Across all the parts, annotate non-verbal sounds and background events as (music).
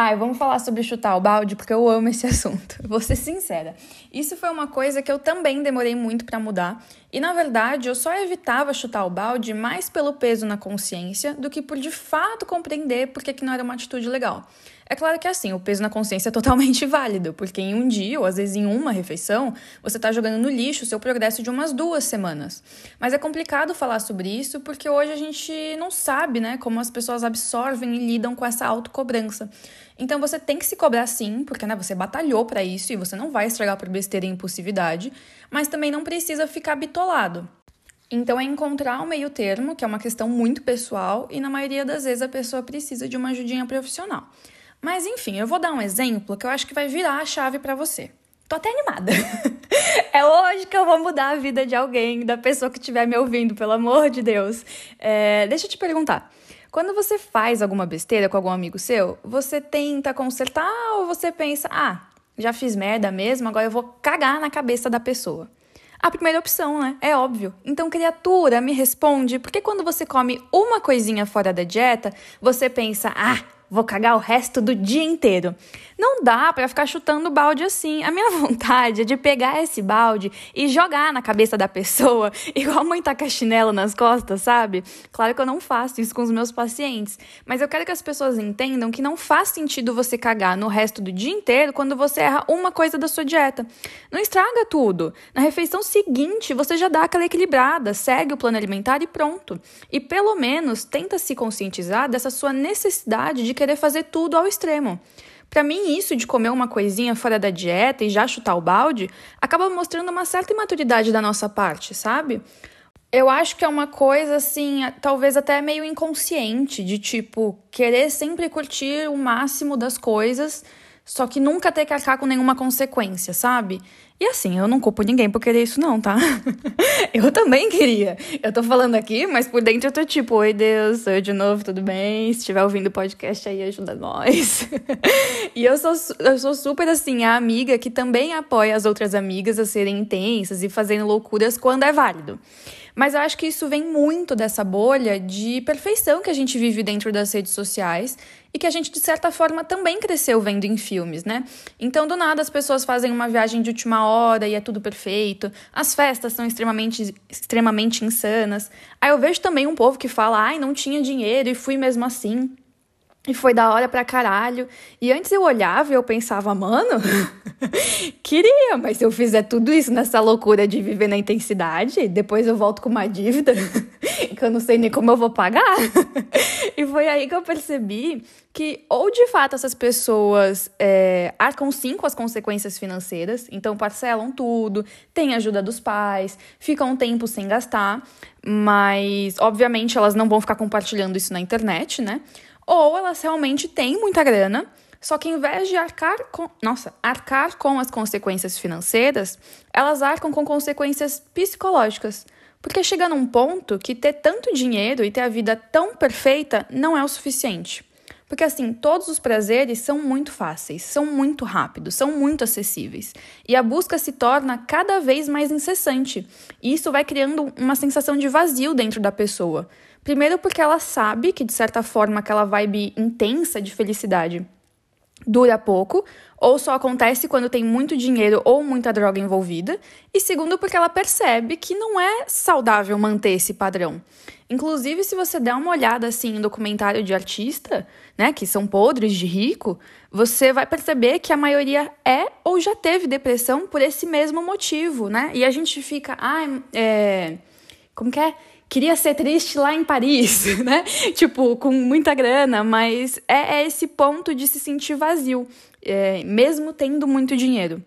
Ai, vamos falar sobre chutar o balde, porque eu amo esse (laughs) assunto. Vou ser sincera. Isso foi uma coisa que eu também demorei muito para mudar. E na verdade, eu só evitava chutar o balde mais pelo peso na consciência do que por de fato compreender porque que não era uma atitude legal. É claro que assim, o peso na consciência é totalmente (laughs) válido, porque em um dia, ou às vezes em uma refeição, você está jogando no lixo o seu progresso de umas duas semanas. Mas é complicado falar sobre isso porque hoje a gente não sabe, né, como as pessoas absorvem e lidam com essa autocobrança. Então você tem que se cobrar sim, porque né, você batalhou para isso e você não vai estragar por besteira e impulsividade, mas também não precisa ficar bitolado. Então é encontrar o meio termo, que é uma questão muito pessoal, e na maioria das vezes a pessoa precisa de uma ajudinha profissional. Mas enfim, eu vou dar um exemplo que eu acho que vai virar a chave para você. Tô até animada. (laughs) é hoje que eu vou mudar a vida de alguém, da pessoa que estiver me ouvindo, pelo amor de Deus. É, deixa eu te perguntar. Quando você faz alguma besteira com algum amigo seu, você tenta consertar ou você pensa, ah, já fiz merda mesmo, agora eu vou cagar na cabeça da pessoa? A primeira opção, né? É óbvio. Então, criatura, me responde, porque quando você come uma coisinha fora da dieta, você pensa, ah, vou cagar o resto do dia inteiro. Não dá para ficar chutando balde assim. A minha (laughs) vontade é de pegar esse balde e jogar na cabeça da pessoa, (laughs) igual mãe taca chinelo nas costas, sabe? Claro que eu não faço isso com os meus pacientes, mas eu quero que as pessoas entendam que não faz sentido você cagar no resto do dia inteiro quando você erra uma coisa da sua dieta. Não estraga tudo. Na refeição seguinte, você já dá aquela equilibrada, segue o plano alimentar e pronto. E pelo menos tenta se conscientizar dessa sua necessidade de querer fazer tudo ao extremo. Para mim, isso de comer uma coisinha fora da dieta e já chutar o balde acaba mostrando uma certa imaturidade da nossa parte, sabe? Eu acho que é uma coisa assim, talvez até meio inconsciente, de tipo, querer sempre curtir o máximo das coisas, só que nunca ter que arcar com nenhuma consequência, sabe? E assim, eu não culpo ninguém por querer isso, não, tá? (laughs) eu também queria. Eu tô falando aqui, mas por dentro eu tô tipo, oi Deus, sou eu de novo, tudo bem? Se estiver ouvindo o podcast aí, ajuda nós. (laughs) e eu sou, eu sou super assim, a amiga que também apoia as outras amigas a serem intensas e fazendo loucuras quando é válido. Mas eu acho que isso vem muito dessa bolha de perfeição que a gente vive dentro das redes sociais e que a gente, de certa forma, também cresceu vendo em filmes, né? Então, do nada, as pessoas fazem uma viagem de última hora e é tudo perfeito. As festas são extremamente, extremamente insanas. Aí eu vejo também um povo que fala, ai, não tinha dinheiro e fui mesmo assim. E foi da hora pra caralho. E antes eu olhava e eu pensava, mano, (laughs) queria, mas se eu fizer tudo isso nessa loucura de viver na intensidade, depois eu volto com uma dívida (laughs) que eu não sei nem como eu vou pagar. (laughs) e foi aí que eu percebi que, ou de fato, essas pessoas é, arcam sim com as consequências financeiras, então parcelam tudo, têm ajuda dos pais, ficam um tempo sem gastar, mas obviamente elas não vão ficar compartilhando isso na internet, né? Ou elas realmente têm muita grana, só que em vez de arcar com, nossa, arcar com as consequências financeiras, elas arcam com consequências psicológicas. Porque chega num ponto que ter tanto dinheiro e ter a vida tão perfeita não é o suficiente. Porque assim, todos os prazeres são muito fáceis, são muito rápidos, são muito acessíveis. E a busca se torna cada vez mais incessante. E isso vai criando uma sensação de vazio dentro da pessoa. Primeiro, porque ela sabe que, de certa forma, aquela vibe intensa de felicidade dura pouco, ou só acontece quando tem muito dinheiro ou muita droga envolvida. E segundo, porque ela percebe que não é saudável manter esse padrão. Inclusive, se você der uma olhada assim em documentário de artista, né, que são podres de rico, você vai perceber que a maioria é ou já teve depressão por esse mesmo motivo, né? E a gente fica, ah, é, como que é? Queria ser triste lá em Paris, (laughs) né? tipo, com muita grana, mas é, é esse ponto de se sentir vazio, é, mesmo tendo muito dinheiro.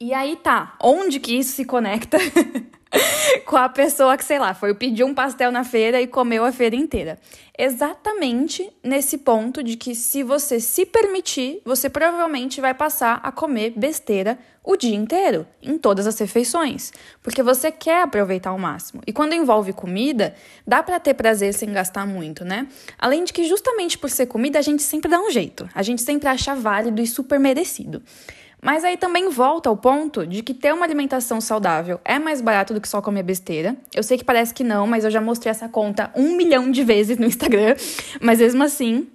E aí tá, onde que isso se conecta (laughs) (laughs) com a pessoa que, sei lá, foi pedir um pastel na feira e comeu a feira inteira? Exatamente nesse ponto de que se você se permitir, você provavelmente vai passar a comer besteira o dia inteiro, em todas as refeições, porque você quer aproveitar ao máximo. E quando envolve comida, dá para ter prazer sem gastar muito, né? Além de que justamente por ser comida, a gente sempre dá um jeito. A gente sempre acha válido e super merecido. Mas aí também volta ao ponto de que ter uma alimentação saudável é mais barato do que só comer besteira. Eu sei que parece que não, mas eu já mostrei essa conta um milhão de vezes no Instagram. Mas mesmo assim,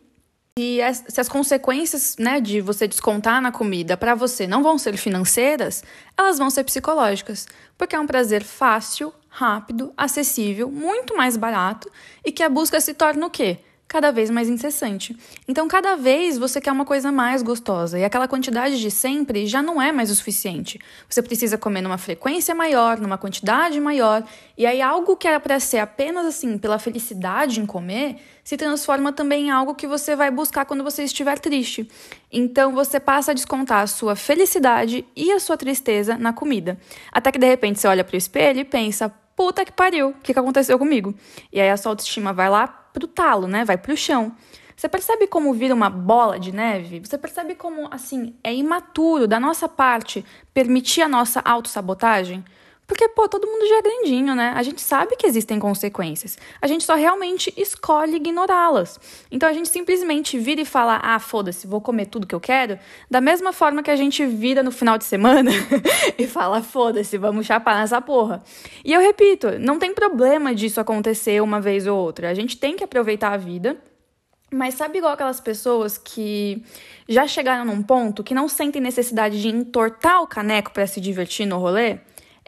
se as, se as consequências né, de você descontar na comida para você não vão ser financeiras, elas vão ser psicológicas, porque é um prazer fácil, rápido, acessível, muito mais barato e que a busca se torna o quê? Cada vez mais incessante. Então, cada vez você quer uma coisa mais gostosa e aquela quantidade de sempre já não é mais o suficiente. Você precisa comer numa frequência maior, numa quantidade maior, e aí algo que era para ser apenas assim pela felicidade em comer se transforma também em algo que você vai buscar quando você estiver triste. Então, você passa a descontar a sua felicidade e a sua tristeza na comida. Até que de repente você olha para o espelho e pensa: puta que pariu, o que, que aconteceu comigo? E aí a sua autoestima vai lá pro talo, né? Vai pro chão. Você percebe como vira uma bola de neve? Você percebe como, assim, é imaturo da nossa parte permitir a nossa autossabotagem? Porque, pô, todo mundo já é grandinho, né? A gente sabe que existem consequências. A gente só realmente escolhe ignorá-las. Então a gente simplesmente vira e fala: ah, foda-se, vou comer tudo que eu quero. Da mesma forma que a gente vira no final de semana (laughs) e fala: foda-se, vamos chapar nessa porra. E eu repito: não tem problema disso acontecer uma vez ou outra. A gente tem que aproveitar a vida. Mas sabe igual aquelas pessoas que já chegaram num ponto que não sentem necessidade de entortar o caneco para se divertir no rolê?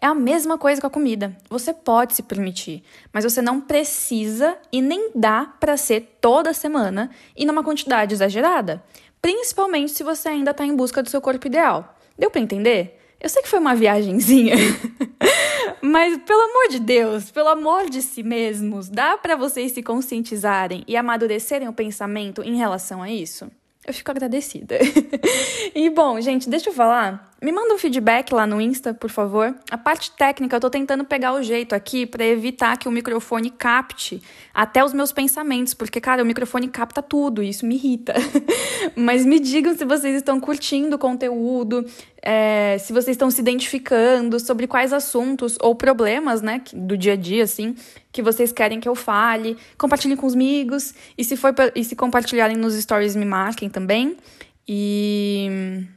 É a mesma coisa com a comida. Você pode se permitir, mas você não precisa e nem dá para ser toda semana e numa quantidade exagerada. Principalmente se você ainda está em busca do seu corpo ideal. Deu para entender? Eu sei que foi uma viagenzinha, (laughs) mas pelo amor de Deus, pelo amor de si mesmos, dá para vocês se conscientizarem e amadurecerem o pensamento em relação a isso? Eu fico agradecida. (laughs) e bom, gente, deixa eu falar. Me manda um feedback lá no Insta, por favor. A parte técnica, eu tô tentando pegar o jeito aqui para evitar que o microfone capte até os meus pensamentos, porque, cara, o microfone capta tudo e isso me irrita. (laughs) Mas me digam se vocês estão curtindo o conteúdo, é, se vocês estão se identificando, sobre quais assuntos ou problemas, né, do dia a dia, assim, que vocês querem que eu fale. Compartilhem com os amigos. E se, for e se compartilharem nos stories, me marquem também. E.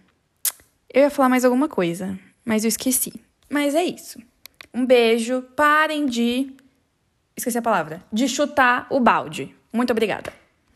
Eu ia falar mais alguma coisa, mas eu esqueci. Mas é isso. Um beijo. Parem de. Esqueci a palavra. De chutar o balde. Muito obrigada.